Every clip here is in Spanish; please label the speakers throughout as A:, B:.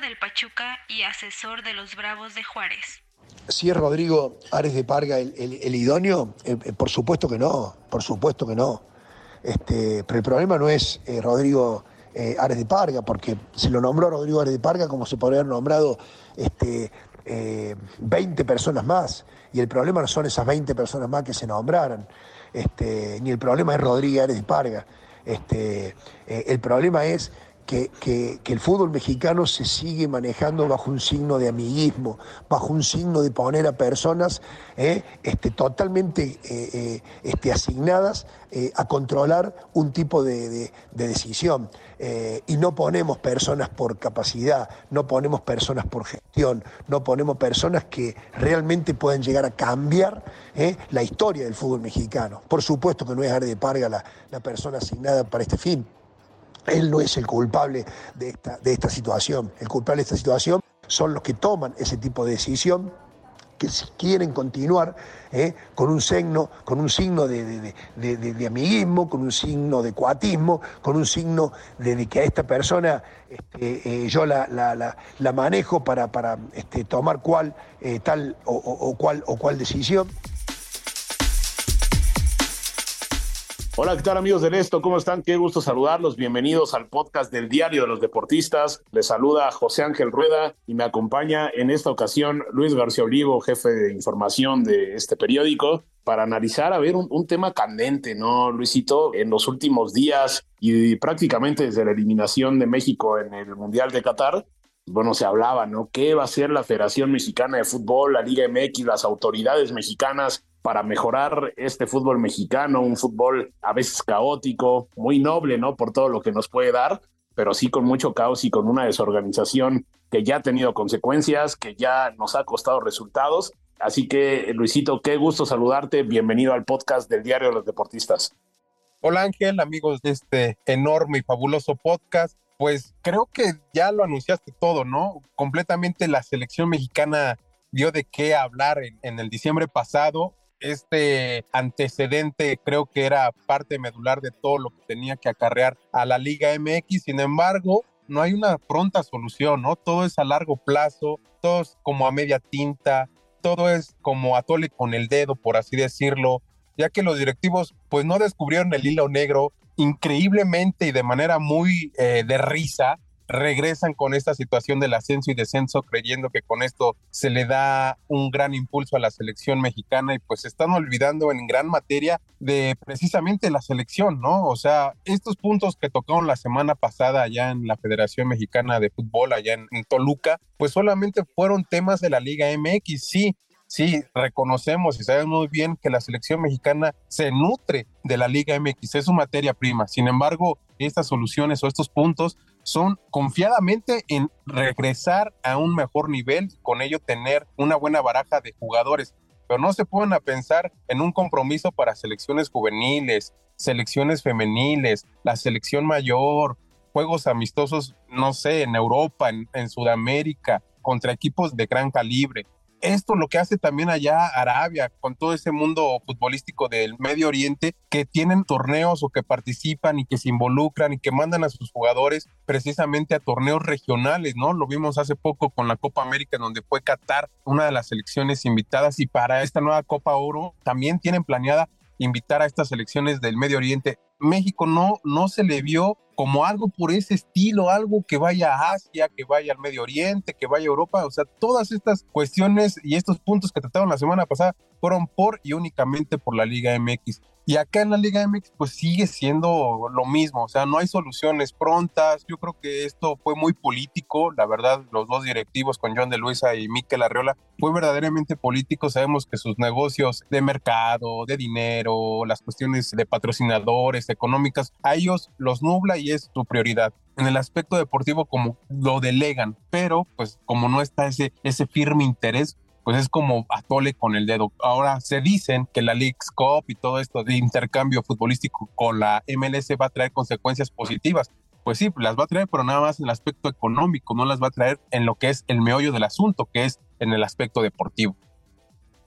A: Del Pachuca y asesor de los Bravos de Juárez.
B: Si es Rodrigo Ares de Parga el, el- idóneo, Eh, eh, por supuesto que no, por supuesto que no. Este, pero el problema no es eh, Rodrigo Ares de Parga, porque se lo nombró Rodrigo Ares de Parga como se podría haber nombrado este, eh, 20 personas más. Y el problema no son esas 20 personas más que se nombraran, este, ni el problema es Rodrigo Ares de Parga. Este, el problema es que, el fútbol mexicano se sigue manejando bajo un signo de amiguismo, bajo un signo de poner a personas eh, este, totalmente eh, eh, este, asignadas eh, a controlar un tipo de, de- de decisión. Eh, y no ponemos personas por capacidad, no ponemos personas por gestión, no ponemos personas que realmente puedan llegar a cambiar la historia del fútbol mexicano. Por supuesto que no es Are de Parga la- la persona asignada para este fin. Él no es el culpable de esta, de esta situación. El culpable de esta situación son los que toman ese tipo de decisión que si quieren continuar eh, con un signo, con un signo de, de- de- de- amiguismo, con un signo de coatismo, con un signo de, que a esta persona este, eh, yo la, la- manejo para, para este, tomar cual, eh, tal o, o- o cual decisión.
C: Hola, ¿qué tal amigos del Esto? ¿Cómo están? Qué gusto saludarlos. Bienvenidos al podcast del Diario de los Deportistas. Les saluda José Ángel Rueda y me acompaña en esta ocasión Luis García Olivo, jefe de información de este periódico, para analizar, a ver, un, un tema candente, ¿no, Luisito? En los últimos días y prácticamente desde la eliminación de México en el Mundial de Qatar, bueno, se hablaba, ¿no? ¿Qué va a hacer la Federación Mexicana de Fútbol, la Liga MX, las autoridades mexicanas para mejorar este fútbol mexicano, un fútbol a veces caótico, muy noble, ¿no? Por todo lo que nos puede dar, pero sí con mucho caos y con una desorganización que ya ha tenido consecuencias, que ya nos ha costado resultados. Así que, Luisito, qué gusto saludarte. Bienvenido al podcast del Diario de los Deportistas.
D: Hola Ángel, amigos de este enorme y fabuloso podcast. Pues creo que ya lo anunciaste todo, ¿no? Completamente la selección mexicana dio de qué hablar en, el diciembre pasado. Este antecedente creo que era parte medular de todo lo que tenía que acarrear a la Liga MX. Sin embargo, no hay una pronta solución, ¿no? Todo es a largo plazo, todo es como a media tinta, todo es como atole con el dedo, por así decirlo, ya que los directivos pues no descubrieron el hilo negro increíblemente y de manera muy eh, de risa regresan con esta situación del ascenso y descenso creyendo que con esto se le da un gran impulso a la selección mexicana y pues están olvidando en gran materia de precisamente la selección, ¿no? O sea, estos puntos que tocaron la semana pasada allá en la Federación Mexicana de Fútbol, allá en, en Toluca, pues solamente fueron temas de la Liga MX, sí, sí, reconocemos y sabemos muy bien que la selección mexicana se nutre de la Liga MX, es su materia prima. Sin embargo, estas soluciones o estos puntos son confiadamente en regresar a un mejor nivel con ello tener una buena baraja de jugadores. Pero no se pueden pensar en un compromiso para selecciones juveniles, selecciones femeniles, la selección mayor, juegos amistosos, no sé, en Europa, en Sudamérica, contra equipos de gran calibre esto lo que hace también allá Arabia, con todo ese mundo futbolístico del Medio Oriente, que tienen torneos o que participan y que se involucran y que mandan a sus jugadores precisamente a torneos regionales, ¿no? Lo vimos hace poco con la Copa América, donde fue Qatar una de las selecciones invitadas y para esta nueva Copa Oro también tienen planeada invitar a estas selecciones del Medio Oriente. México no, no se le vio como algo por ese estilo, algo que vaya a Asia, que vaya al Medio Oriente, que vaya a Europa, o sea, todas estas cuestiones y estos puntos que trataron la semana pasada fueron por y únicamente por la Liga MX. Y acá en la Liga MX pues sigue siendo lo mismo, o sea, no hay soluciones prontas. Yo creo que esto fue muy político, la verdad, los dos directivos con John de Luisa y Miquel Arriola fue verdaderamente político. Sabemos que sus negocios de mercado, de dinero, las cuestiones de patrocinadores, económicas, a ellos los nubla y es su prioridad en el aspecto deportivo como lo delegan, pero pues como no está ese, ese firme interés, pues es como atole con el dedo. Ahora se dicen que la League's Cup y todo esto de intercambio futbolístico con la MLS va a traer consecuencias positivas. Pues sí, las va a traer, pero nada más en el aspecto económico, no las va a traer en lo que es el meollo del asunto, que es en el aspecto deportivo.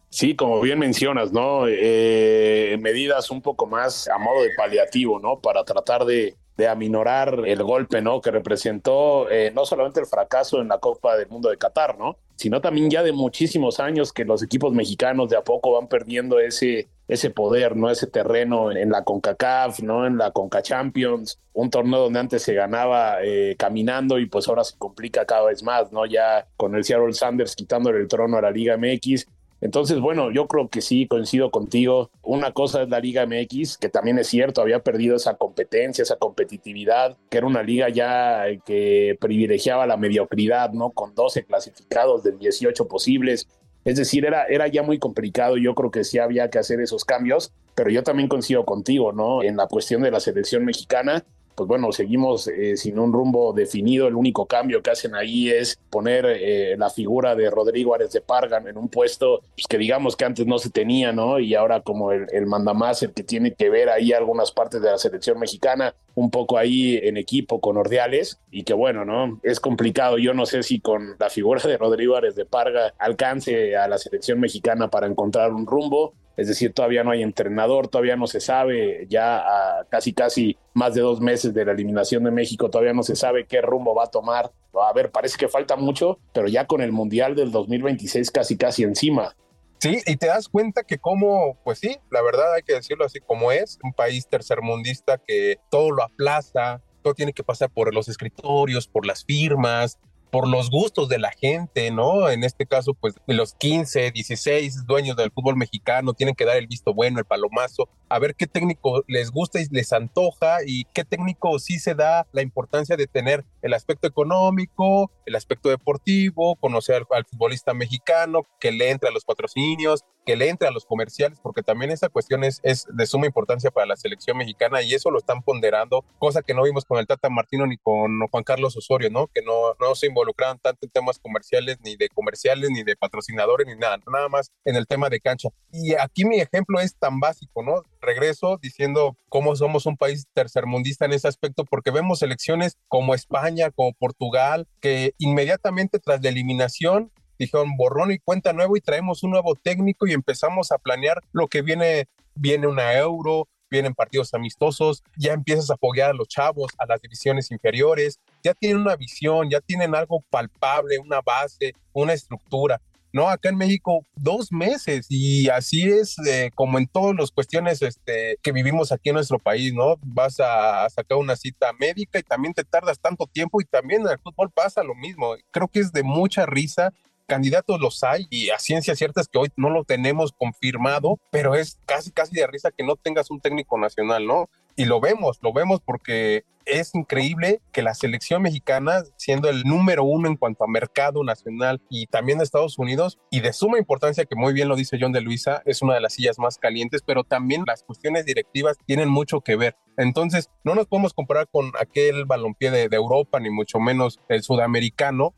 C: Sí, como bien mencionas, ¿no? Eh, medidas un poco más a modo de paliativo, ¿no? Para tratar de, de aminorar el golpe, ¿no? Que representó eh, no solamente el fracaso en la Copa del Mundo de Qatar, ¿no? Sino también ya de muchísimos años que los equipos mexicanos de a poco van perdiendo ese, ese poder, ¿no? Ese terreno en la CONCACAF, ¿no? En la CONCA Champions, un torneo donde antes se ganaba eh, caminando y pues ahora se complica cada vez más, ¿no? Ya con el Seattle Sanders quitándole el trono a la Liga MX entonces, bueno, yo creo que sí, coincido contigo. Una cosa es la Liga MX, que también es cierto, había perdido esa competencia, esa competitividad, que era una liga ya que privilegiaba la mediocridad, ¿no? Con 12 clasificados de 18 posibles. Es decir, era, era ya muy complicado. Yo creo que sí había que hacer esos cambios, pero yo también coincido contigo, ¿no? En la cuestión de la selección mexicana pues bueno, seguimos eh, sin un rumbo definido. El único cambio que hacen ahí es poner eh, la figura de Rodrigo Ares de Pargan en un puesto pues, que digamos que antes no se tenía, ¿no? Y ahora como el, el mandamás, el que tiene que ver ahí algunas partes de la selección mexicana, un poco ahí en equipo con Ordeales, y que bueno, ¿no? Es complicado. Yo no sé si con la figura de Rodrigo Ares de Parga alcance a la selección mexicana para encontrar un rumbo es decir, todavía no hay entrenador, todavía no se sabe, ya casi casi más de dos meses de la eliminación de México, todavía no se sabe qué rumbo va a tomar. A ver, parece que falta mucho, pero ya con el Mundial del 2026 casi casi encima.
D: Sí, y te das cuenta que como, pues sí, la verdad hay que decirlo así como es, un país tercermundista que todo lo aplaza, todo tiene que pasar por los escritorios, por las firmas, por los gustos de la gente, ¿no? En este caso, pues los 15, 16 dueños del fútbol mexicano tienen que dar el visto bueno, el palomazo, a ver qué técnico les gusta y les antoja y qué técnico sí se da la importancia de tener el aspecto económico, el aspecto deportivo, conocer al, futbolista mexicano, que le entre a los patrocinios, que le entre a los comerciales, porque también esa cuestión es, de suma importancia para la selección mexicana y eso lo están ponderando, cosa que no vimos con el Tata Martino ni con Juan Carlos Osorio, ¿no? Que no, no se involucraban tanto en temas comerciales, ni de comerciales, ni de patrocinadores, ni nada, nada más en el tema de cancha. Y aquí mi ejemplo es tan básico, ¿no? Regreso diciendo cómo somos un país tercermundista en ese aspecto, porque vemos selecciones como España, como Portugal, que inmediatamente tras la eliminación dijeron borrón y cuenta nuevo y traemos un nuevo técnico y empezamos a planear lo que viene, viene una euro, vienen partidos amistosos, ya empiezas a apoyar a los chavos, a las divisiones inferiores, ya tienen una visión, ya tienen algo palpable, una base, una estructura. No, acá en México dos meses y así es eh, como en todas las cuestiones este, que vivimos aquí en nuestro país, ¿no? Vas a, a, sacar una cita médica y también te tardas tanto tiempo y también en el fútbol pasa lo mismo. Creo que es de mucha risa candidatos los hay y a ciencia cierta es que hoy no lo tenemos confirmado, pero es casi, casi de risa que no tengas un técnico nacional, ¿no? Y lo vemos, lo vemos porque es increíble que la selección mexicana, siendo el número uno en cuanto a mercado nacional y también de Estados Unidos, y de suma importancia, que muy bien lo dice John de Luisa, es una de las sillas más calientes, pero también las cuestiones directivas tienen mucho que ver. Entonces, no nos podemos comparar con aquel balompié de, de Europa, ni mucho menos el sudamericano,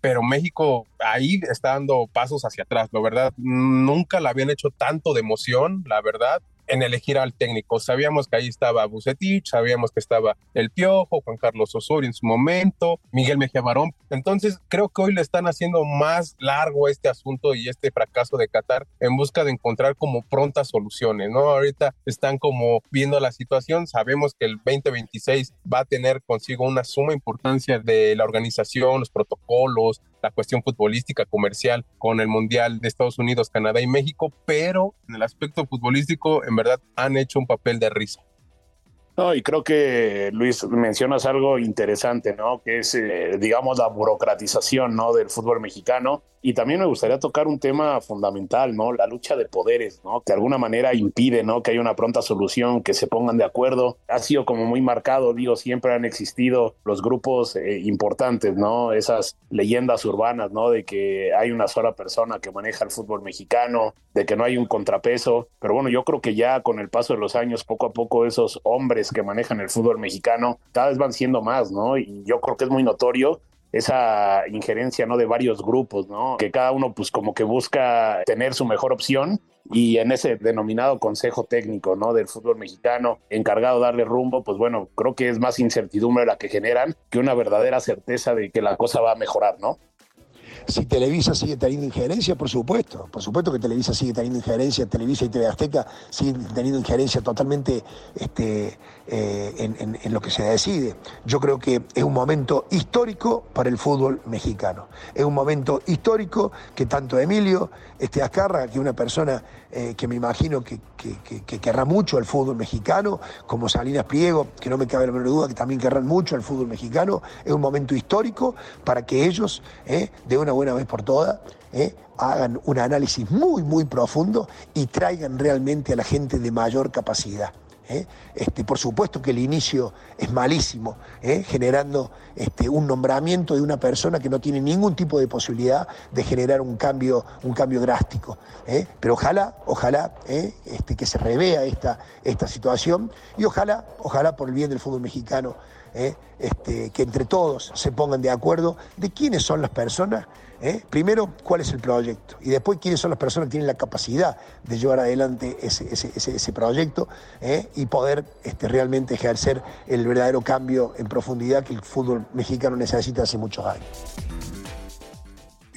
D: pero México ahí está dando pasos hacia atrás, la verdad. Nunca la habían hecho tanto de emoción, la verdad en elegir al técnico. Sabíamos que ahí estaba Bucetich, sabíamos que estaba El Piojo, Juan Carlos Osorio en su momento, Miguel Mejía Barón. Entonces, creo que hoy le están haciendo más largo este asunto y este fracaso de Qatar en busca de encontrar como prontas soluciones, ¿no? Ahorita están como viendo la situación, sabemos que el 2026 va a tener consigo una suma importancia de la organización, los protocolos, la cuestión futbolística comercial con el Mundial de Estados Unidos, Canadá y México, pero en el aspecto futbolístico, en verdad, han hecho un papel de risa.
C: No, y creo que Luis mencionas algo interesante, ¿no? Que es, eh, digamos, la burocratización, ¿no? Del fútbol mexicano. Y también me gustaría tocar un tema fundamental, ¿no? La lucha de poderes, ¿no? Que de alguna manera impide, ¿no? Que haya una pronta solución, que se pongan de acuerdo. Ha sido como muy marcado, digo, siempre han existido los grupos eh, importantes, ¿no? Esas leyendas urbanas, ¿no? De que hay una sola persona que maneja el fútbol mexicano, de que no hay un contrapeso. Pero bueno, yo creo que ya con el paso de los años, poco a poco esos hombres que manejan el fútbol mexicano cada vez van siendo más, ¿no? Y yo creo que es muy notorio esa injerencia no de varios grupos no que cada uno pues como que busca tener su mejor opción y en ese denominado consejo técnico no del fútbol mexicano encargado de darle rumbo pues bueno creo que es más incertidumbre la que generan que una verdadera certeza de que la cosa va a mejorar no
B: si Televisa sigue teniendo injerencia, por supuesto. Por supuesto que Televisa sigue teniendo injerencia, Televisa y TV Azteca siguen teniendo injerencia totalmente este, eh, en, lo que se decide. Yo creo que es un momento histórico para el fútbol mexicano. Es un momento histórico que tanto Emilio este, Azcarra, que una persona eh, que me imagino que, querrá mucho el fútbol mexicano, como Salinas Pliego, que no me cabe la menor duda que también querrán mucho el fútbol mexicano, es un momento histórico para que ellos, eh, de una buena vez por todas, eh, hagan un análisis muy, muy profundo y traigan realmente a la gente de mayor capacidad. ¿eh? Este, por supuesto que el inicio es malísimo, ¿eh? generando este, un nombramiento de una persona que no tiene ningún tipo de posibilidad de generar un cambio, un cambio drástico. Pero ojalá, ojalá este, que se revea esta, esta situación y ojalá, ojalá por el bien del fútbol mexicano, este, que entre todos se pongan de acuerdo de quiénes son las personas ¿eh? Primero, cuál es el proyecto y después quiénes son las personas que tienen la capacidad de llevar adelante ese, proyecto ¿eh? y poder este, realmente ejercer el verdadero cambio en profundidad que el fútbol mexicano necesita hace muchos años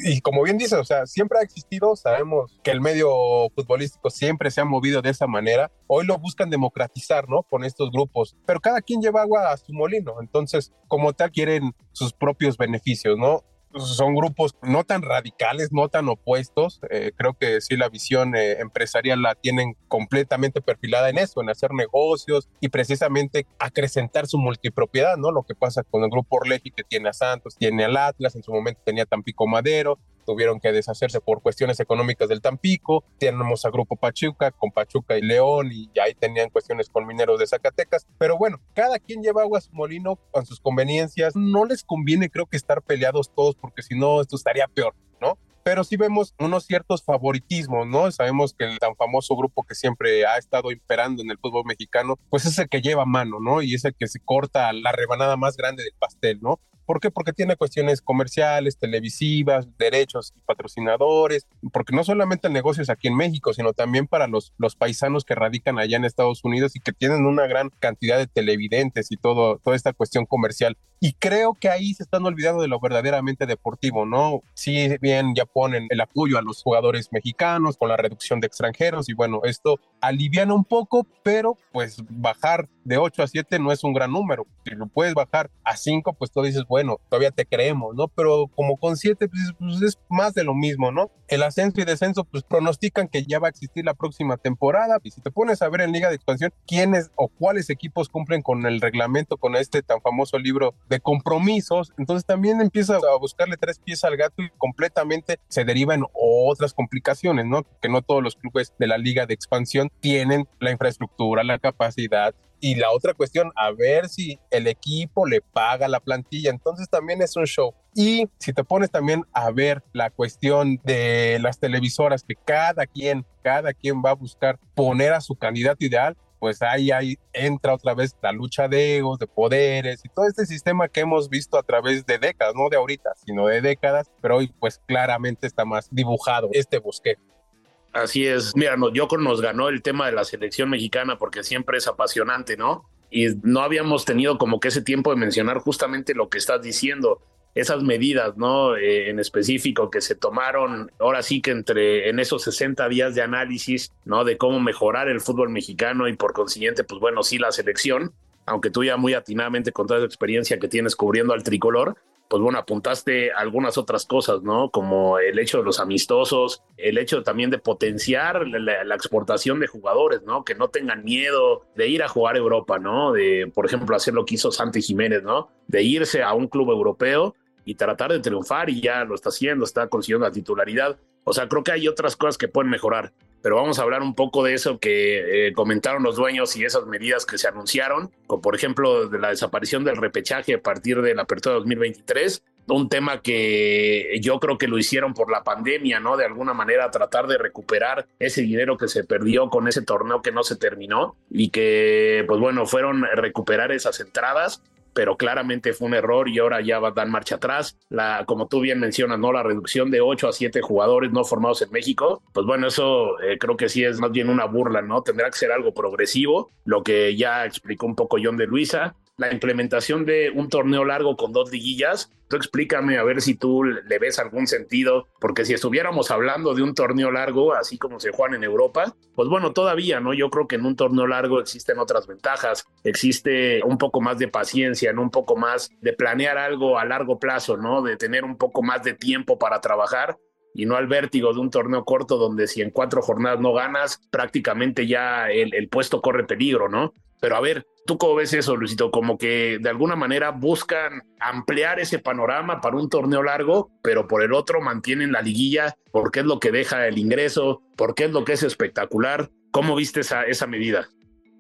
D: y como bien dice, o sea, siempre ha existido, sabemos que el medio futbolístico siempre se ha movido de esa manera. Hoy lo buscan democratizar, ¿no? Con estos grupos, pero cada quien lleva agua a su molino, entonces, como tal, quieren sus propios beneficios, ¿no? Son grupos no tan radicales, no tan opuestos. Eh, creo que sí la visión eh, empresarial la tienen completamente perfilada en eso, en hacer negocios y precisamente acrecentar su multipropiedad, ¿no? Lo que pasa con el grupo Orleji que tiene a Santos, tiene al Atlas, en su momento tenía Tampico Madero, tuvieron que deshacerse por cuestiones económicas del Tampico. Tenemos a Grupo Pachuca con Pachuca y León y ahí tenían cuestiones con mineros de Zacatecas. Pero bueno, cada quien lleva agua a su molino con sus conveniencias. No les conviene creo que estar peleados todos porque si no esto estaría peor, ¿no? pero sí vemos unos ciertos favoritismos, ¿no? Sabemos que el tan famoso grupo que siempre ha estado imperando en el fútbol mexicano, pues es el que lleva mano, ¿no? Y es el que se corta la rebanada más grande del pastel, ¿no? ¿Por qué? Porque tiene cuestiones comerciales, televisivas, derechos y patrocinadores, porque no solamente el negocio es aquí en México, sino también para los, los paisanos que radican allá en Estados Unidos y que tienen una gran cantidad de televidentes y todo, toda esta cuestión comercial. Y creo que ahí se están olvidando de lo verdaderamente deportivo, ¿no? Si bien ya ponen el apoyo a los jugadores mexicanos con la reducción de extranjeros y bueno, esto aliviana un poco, pero pues bajar de 8 a 7 no es un gran número. Si lo puedes bajar a 5, pues tú dices, bueno, todavía te creemos, ¿no? Pero como con 7, pues, pues, es más de lo mismo, ¿no? El ascenso y descenso, pues pronostican que ya va a existir la próxima temporada. Y si te pones a ver en Liga de Expansión quiénes o cuáles equipos cumplen con el reglamento, con este tan famoso libro compromisos, entonces también empiezas a buscarle tres pies al gato y completamente se derivan otras complicaciones, ¿no? Que no todos los clubes de la Liga de Expansión tienen la infraestructura, la capacidad, y la otra cuestión, a ver si el equipo le paga la plantilla. Entonces también es un show. Y si te pones también a ver la cuestión de las televisoras, que cada quien, cada quien va a buscar poner a su candidato ideal, pues ahí, ahí entra otra vez la lucha de egos, de poderes y todo este sistema que hemos visto a través de décadas, no de ahorita, sino de décadas, pero hoy pues claramente está más dibujado este bosque.
C: Así es. Mira, Yoko nos ganó el tema de la selección mexicana porque siempre es apasionante, ¿no? Y no habíamos tenido como que ese tiempo de mencionar justamente lo que estás diciendo, esas medidas, ¿no? Eh, en específico que se tomaron, ahora sí que entre en esos 60 días de análisis, ¿no? De cómo mejorar el fútbol mexicano y por consiguiente, pues bueno, sí la selección, aunque tú ya muy atinadamente con toda la experiencia que tienes cubriendo al tricolor, pues bueno, apuntaste algunas otras cosas, ¿no? Como el hecho de los amistosos, el hecho también de potenciar la, exportación de jugadores, ¿no? Que no tengan miedo de ir a jugar a Europa, ¿no? De, por ejemplo, hacer lo que hizo Santi Jiménez, ¿no? De irse a un club europeo y tratar de triunfar y ya lo está haciendo, está consiguiendo la titularidad. O sea, creo que hay otras cosas que pueden mejorar pero vamos a hablar un poco de eso que eh, comentaron los dueños y esas medidas que se anunciaron, como por ejemplo de la desaparición del repechaje a partir de la apertura de 2023, un tema que yo creo que lo hicieron por la pandemia, ¿no? De alguna manera tratar de recuperar ese dinero que se perdió con ese torneo que no se terminó y que, pues bueno, fueron recuperar esas entradas pero claramente fue un error y ahora ya va a dar marcha atrás. La, como tú bien mencionas, ¿no? La reducción de 8 a 7 jugadores no formados en México, pues bueno, eso eh, creo que sí es más bien una burla, ¿no? Tendrá que ser algo progresivo, lo que ya explicó un poco John de Luisa la implementación de un torneo largo con dos liguillas. Tú explícame a ver si tú le ves algún sentido, porque si estuviéramos hablando de un torneo largo, así como se juegan en Europa, pues bueno, todavía, ¿no? Yo creo que en un torneo largo existen otras ventajas, existe un poco más de paciencia, ¿no? Un poco más de planear algo a largo plazo, ¿no? De tener un poco más de tiempo para trabajar y no al vértigo de un torneo corto donde si en cuatro jornadas no ganas, prácticamente ya el, el puesto corre peligro, ¿no? Pero a ver, ¿tú cómo ves eso, Luisito? Como que de alguna manera buscan ampliar ese panorama para un torneo largo, pero por el otro mantienen la liguilla porque es lo que deja el ingreso, porque es lo que es espectacular. ¿Cómo viste esa, esa medida?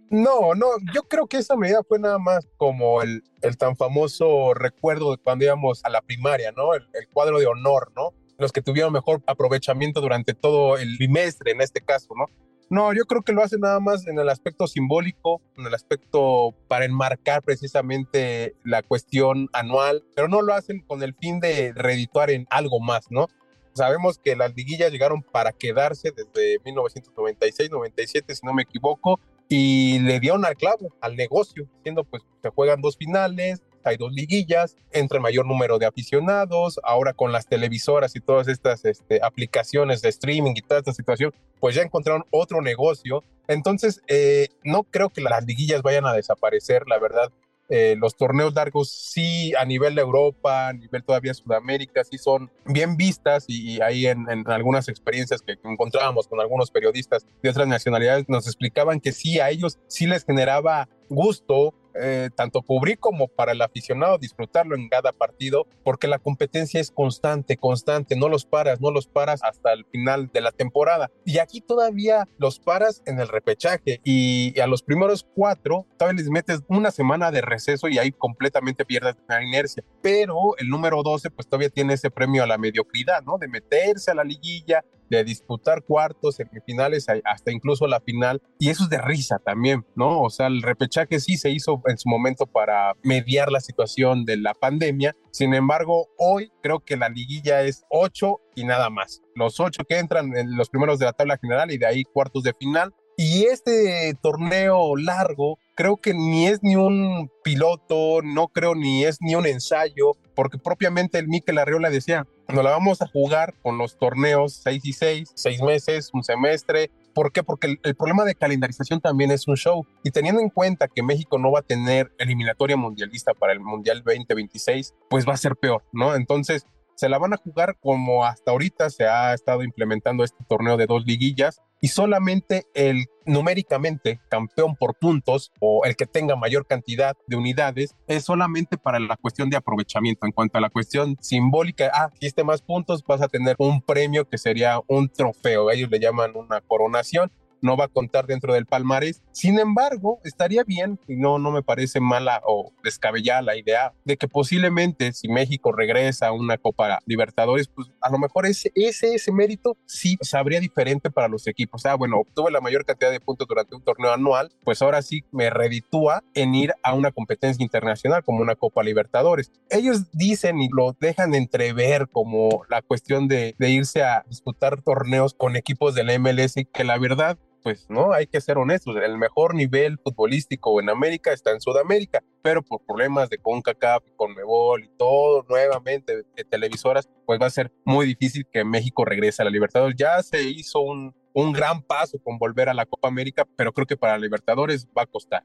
D: No, no, yo creo que esa medida fue nada más como el, el tan famoso recuerdo de cuando íbamos a la primaria, ¿no? El, el, cuadro de honor, ¿no? Los que tuvieron mejor aprovechamiento durante todo el bimestre, en este caso, ¿no? No, yo creo que lo hacen nada más en el aspecto simbólico, en el aspecto para enmarcar precisamente la cuestión anual, pero no lo hacen con el fin de redituar en algo más, ¿no? Sabemos que las liguillas llegaron para quedarse desde 1996-97, si no me equivoco, y le dieron al clavo, al negocio, siendo pues se juegan dos finales, hay dos liguillas, entra mayor número de aficionados, ahora con las televisoras y todas estas este, aplicaciones de streaming y toda esta situación, pues ya encontraron otro negocio. Entonces, eh, no creo que las liguillas vayan a desaparecer, la verdad. Eh, los torneos largos sí a nivel de Europa, a nivel todavía Sudamérica, sí son bien vistas y, ahí en, en, algunas experiencias que encontrábamos con algunos periodistas de otras nacionalidades nos explicaban que sí, a ellos sí les generaba gusto eh, tanto cubrir como para el aficionado disfrutarlo en cada partido, porque la competencia es constante, constante, no los paras, no los paras hasta el final de la temporada. Y aquí todavía los paras en el repechaje y, a los primeros cuatro todavía les metes una semana de receso y ahí completamente pierdes la inercia. Pero el número 12 pues todavía tiene ese premio a la mediocridad, ¿no? De meterse a la liguilla, de disputar cuartos, semifinales, hasta incluso la final. Y eso es de risa también, ¿no? O sea, el repechaje sí se hizo en su momento para mediar la situación de la pandemia. Sin embargo, hoy creo que la liguilla es ocho y nada más. Los ocho que entran en los primeros de la tabla general y de ahí cuartos de final. Y este torneo largo creo que ni es ni un piloto, no creo ni es ni un ensayo, porque propiamente el Mikel Arriola decía, no la vamos a jugar con los torneos 6 y 6, 6 meses, un semestre. ¿Por qué? Porque el, el, problema de calendarización también es un show. Y teniendo en cuenta que México no va a tener eliminatoria mundialista para el Mundial 2026, pues va a ser peor, ¿no? Entonces, se la van a jugar como hasta ahorita se ha estado implementando este torneo de dos liguillas y solamente el numéricamente campeón por puntos o el que tenga mayor cantidad de unidades es solamente para la cuestión de aprovechamiento. En cuanto a la cuestión simbólica, ah, si este más puntos vas a tener un premio que sería un trofeo, ellos le llaman una coronación no va a contar dentro del palmarés. Sin embargo, estaría bien, y no, no me parece mala o descabellada la idea de que posiblemente si México regresa a una Copa Libertadores, pues a lo mejor ese, ese, ese mérito sí sabría diferente para los equipos. Ah, bueno, obtuve la mayor cantidad de puntos durante un torneo anual, pues ahora sí me reditúa en ir a una competencia internacional como una Copa Libertadores. Ellos dicen y lo dejan entrever como la cuestión de, de irse a disputar torneos con equipos del MLS, que la verdad pues no, hay que ser honestos, el mejor nivel futbolístico en América está en Sudamérica, pero por problemas de CONCACAF, CONMEBOL y todo nuevamente de televisoras, pues va a ser muy difícil que México regrese a la Libertadores. Ya se hizo un, un gran paso con volver a la Copa América, pero creo que para Libertadores va a costar.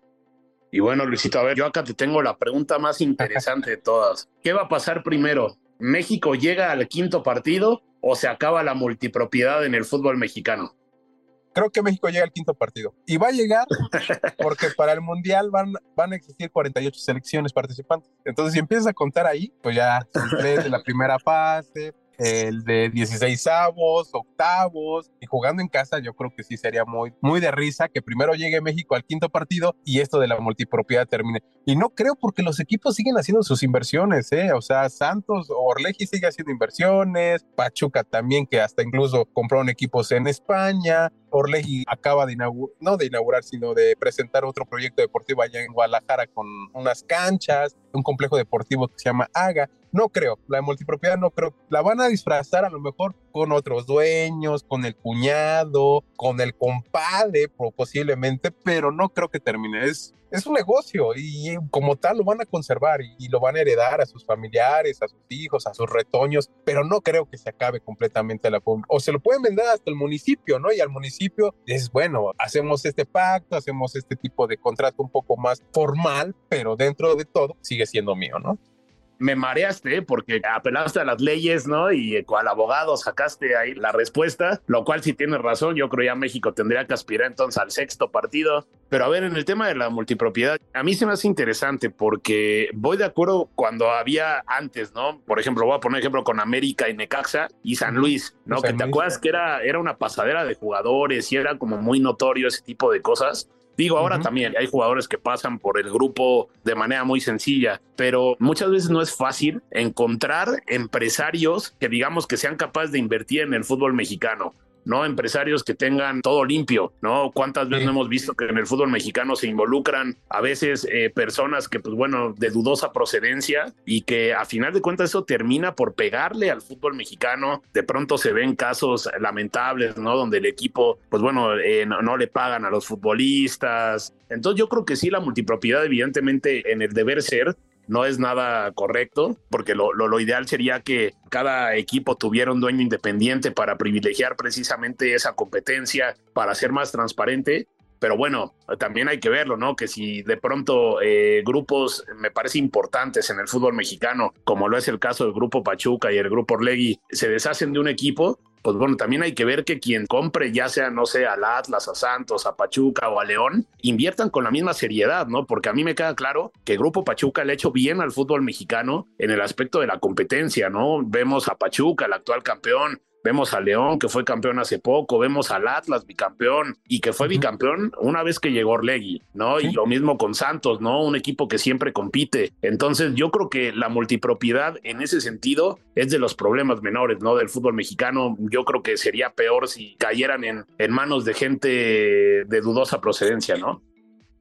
C: Y bueno, Luisito, a ver, yo acá te tengo la pregunta más interesante de todas. ¿Qué va a pasar primero? ¿México llega al quinto partido o se acaba la multipropiedad en el fútbol mexicano?
D: Creo que México llega al quinto partido. Y va a llegar porque para el Mundial van, van a existir 48 selecciones participantes. Entonces, si empiezas a contar ahí, pues ya tres de la primera fase, el de 16 avos, octavos, y jugando en casa, yo creo que sí sería muy, muy de risa que primero llegue México al quinto partido y esto de la multipropiedad termine. Y no creo porque los equipos siguen haciendo sus inversiones, ¿eh? O sea, Santos o Orleji sigue haciendo inversiones, Pachuca también, que hasta incluso compraron equipos en España, Orleji acaba de inaugurar, no de inaugurar, sino de presentar otro proyecto deportivo allá en Guadalajara con unas canchas, un complejo deportivo que se llama AGA. No creo, la multipropiedad no creo. La van a disfrazar a lo mejor con otros dueños, con el cuñado, con el compadre, posiblemente, pero no creo que termine. Es, es un negocio y como tal lo van a conservar y, lo van a heredar a sus familiares, a sus hijos, a sus retoños, pero no creo que se acabe completamente la o se lo pueden vender hasta el municipio, ¿no? Y al municipio es bueno, hacemos este pacto, hacemos este tipo de contrato un poco más formal, pero dentro de todo sigue siendo mío, ¿no?
C: Me mareaste porque apelaste a las leyes, ¿no? Y al abogado sacaste ahí la respuesta, lo cual si tienes razón, yo creo ya México tendría que aspirar entonces al sexto partido. Pero a ver, en el tema de la multipropiedad, a mí se me hace interesante porque voy de acuerdo cuando había antes, ¿no? Por ejemplo, voy a poner ejemplo con América y Necaxa y San Luis, ¿no? que te acuerdas que era, era una pasadera de jugadores y era como muy notorio ese tipo de cosas. Digo, ahora también hay jugadores que pasan por el grupo de manera muy sencilla, pero muchas veces no es fácil encontrar empresarios que digamos que sean capaces de invertir en el fútbol mexicano. ¿No? Empresarios que tengan todo limpio, ¿no? ¿Cuántas veces hemos visto que en el fútbol mexicano se involucran a veces eh, personas que, pues bueno, de dudosa procedencia y que a final de cuentas eso termina por pegarle al fútbol mexicano? De pronto se ven casos lamentables, ¿no? Donde el equipo, pues bueno, eh, no, no le pagan a los futbolistas. Entonces yo creo que sí, la multipropiedad evidentemente en el deber ser no es nada correcto, porque lo, ideal sería que cada equipo tuviera un dueño independiente para privilegiar precisamente esa competencia, para ser más transparente. Pero bueno, también hay que verlo, ¿no? Que si de pronto eh, grupos, me parece importantes en el fútbol mexicano, como lo es el caso del grupo Pachuca y el grupo Orlegui, se deshacen de un equipo, pues bueno, también hay que ver que quien compre, ya sea, no sé, al Atlas, a Santos, a Pachuca o a León, inviertan con la misma seriedad, ¿no? Porque a mí me queda claro que el Grupo Pachuca le ha hecho bien al fútbol mexicano en el aspecto de la competencia, ¿no? Vemos a Pachuca, el actual campeón, Vemos a León, que fue campeón hace poco, vemos al Atlas, bicampeón, y que fue bicampeón una vez que llegó Orlegui, ¿no? Y lo mismo con Santos, ¿no? Un equipo que siempre compite. Entonces, yo creo que la multipropiedad en ese sentido es de los problemas menores, ¿no? Del fútbol mexicano. Yo creo que sería peor si cayeran en, en manos de gente de dudosa procedencia, ¿no?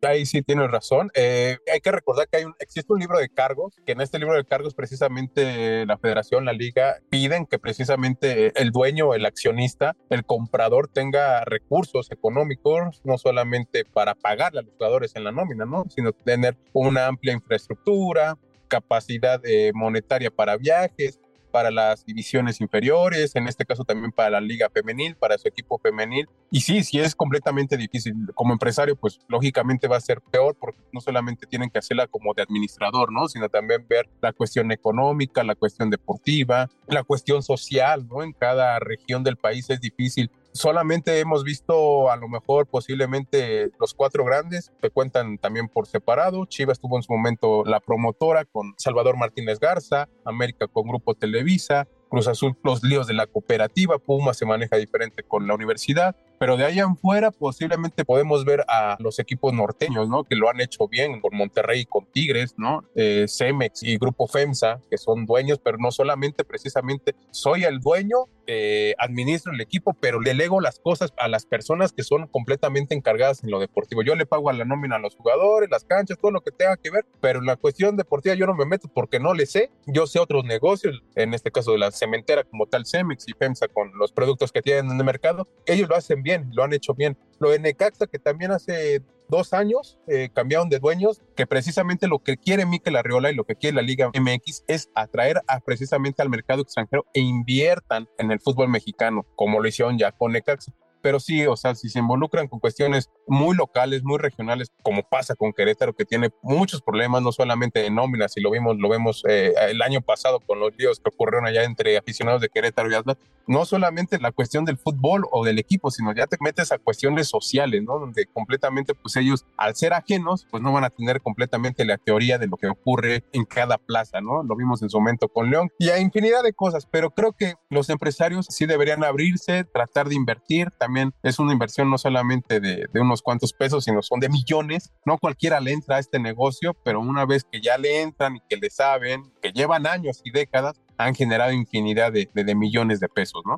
D: Ahí sí tienes razón. Eh, hay que recordar que hay un, existe un libro de cargos, que en este libro de cargos precisamente la federación, la liga, piden que precisamente el dueño, el accionista, el comprador tenga recursos económicos, no solamente para pagarle a los jugadores en la nómina, ¿no? sino tener una amplia infraestructura, capacidad eh, monetaria para viajes, para las divisiones inferiores, en este caso también para la liga femenil, para su equipo femenil. Y sí, sí es completamente difícil. Como empresario, pues lógicamente va a ser peor porque no solamente tienen que hacerla como de administrador, ¿no? Sino también ver la cuestión económica, la cuestión deportiva, la cuestión social, ¿no? En cada región del país es difícil solamente hemos visto a lo mejor posiblemente los cuatro grandes. Que cuentan también por separado. Chivas tuvo en su momento la promotora con Salvador Martínez Garza, América con Grupo Televisa, Cruz Azul, los líos de la cooperativa, Puma se maneja diferente con la universidad, pero de ahí en fuera posiblemente podemos ver a los equipos norteños, ¿no? Que lo han hecho bien con Monterrey y con Tigres, ¿no? Eh, Cemex y Grupo FEMSA, que son dueños, pero no solamente precisamente soy el dueño, eh, administro el equipo, pero le lego las cosas a las personas que son completamente encargadas en lo deportivo. Yo le pago a la nómina a los jugadores, las canchas, todo lo que tenga que ver, pero en la cuestión deportiva yo no me meto porque no le sé. Yo sé otros negocios, en este caso de las cementera como tal Cemex y FEMSA con los productos que tienen en el mercado, ellos lo hacen bien, lo han hecho bien. Lo de Necaxa, que también hace dos años eh, cambiaron de dueños, que precisamente lo que quiere Mikel Arriola y lo que quiere la Liga MX es atraer a, precisamente al mercado extranjero e inviertan en el fútbol mexicano, como lo hicieron ya con Necaxa. pero sí, o sea, si se involucran con cuestiones muy locales, muy regionales, como pasa con Querétaro, que tiene muchos problemas, no solamente de nóminas, y lo vimos, lo vemos eh, el año pasado con los líos que ocurrieron allá entre aficionados de Querétaro y Atlas, no solamente la cuestión del fútbol o del equipo, sino ya te metes a cuestiones sociales, ¿no? Donde completamente, pues ellos, al ser ajenos, pues no van a tener completamente la teoría de lo que ocurre en cada plaza, ¿no? Lo vimos en su momento con León y a infinidad de cosas, pero creo que los empresarios sí deberían abrirse, tratar de invertir, también es una inversión no solamente de, unos cuantos pesos, sino son de millones, no cualquiera le entra a este negocio, pero una vez que ya le entran y que le saben, que llevan años y décadas, han generado infinidad de, de, de millones de pesos, ¿no?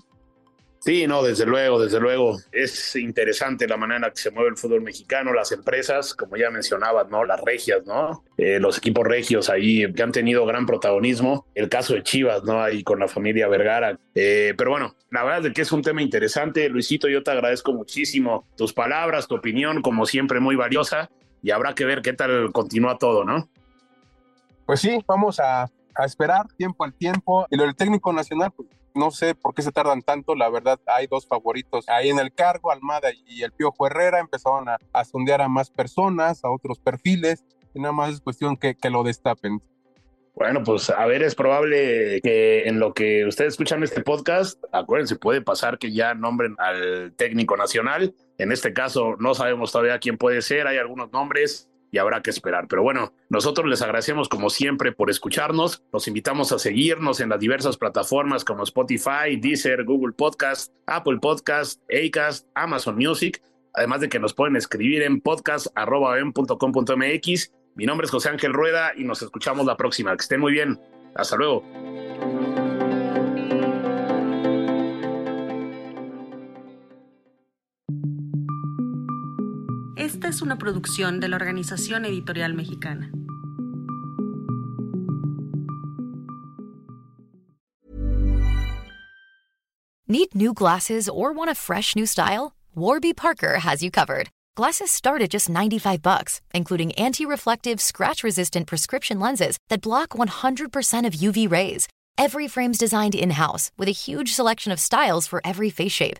C: Sí, no, desde luego, desde luego. Es interesante la manera en la que se mueve el fútbol mexicano, las empresas, como ya mencionabas, ¿no? Las regias, ¿no? Eh, los equipos regios ahí que han tenido gran protagonismo. El caso de Chivas, ¿no? Ahí con la familia Vergara. Eh, pero bueno, la verdad es que es un tema interesante. Luisito, yo te agradezco muchísimo tus palabras, tu opinión, como siempre, muy valiosa. Y habrá que ver qué tal continúa todo, ¿no?
D: Pues sí, vamos a, a esperar tiempo al tiempo. Y lo del técnico nacional, pues no sé por qué se tardan tanto, la verdad hay dos favoritos ahí en el cargo, Almada y el Piojo Herrera, empezaron a, sondear a más personas, a otros perfiles, y nada más es cuestión que, que lo destapen.
C: Bueno, pues a ver, es probable que en lo que ustedes escuchan este podcast, acuérdense, puede pasar que ya nombren al técnico nacional. En este caso, no sabemos todavía quién puede ser, hay algunos nombres, y habrá que esperar. Pero bueno, nosotros les agradecemos como siempre por escucharnos. Los invitamos a seguirnos en las diversas plataformas como Spotify, Deezer, Google Podcast, Apple Podcast, Acast, Amazon Music. Además de que nos pueden escribir en podcast.com.mx. Mi nombre es José Ángel Rueda y nos escuchamos la próxima. Que estén muy bien. Hasta luego.
E: Es una producción de la Organización Editorial Mexicana.
F: Need new glasses or want a fresh new style? Warby Parker has you covered. Glasses start at just 95 bucks, including anti-reflective, scratch-resistant prescription lenses that block 100% of UV rays. Every frame's designed in-house with a huge selection of styles for every face shape.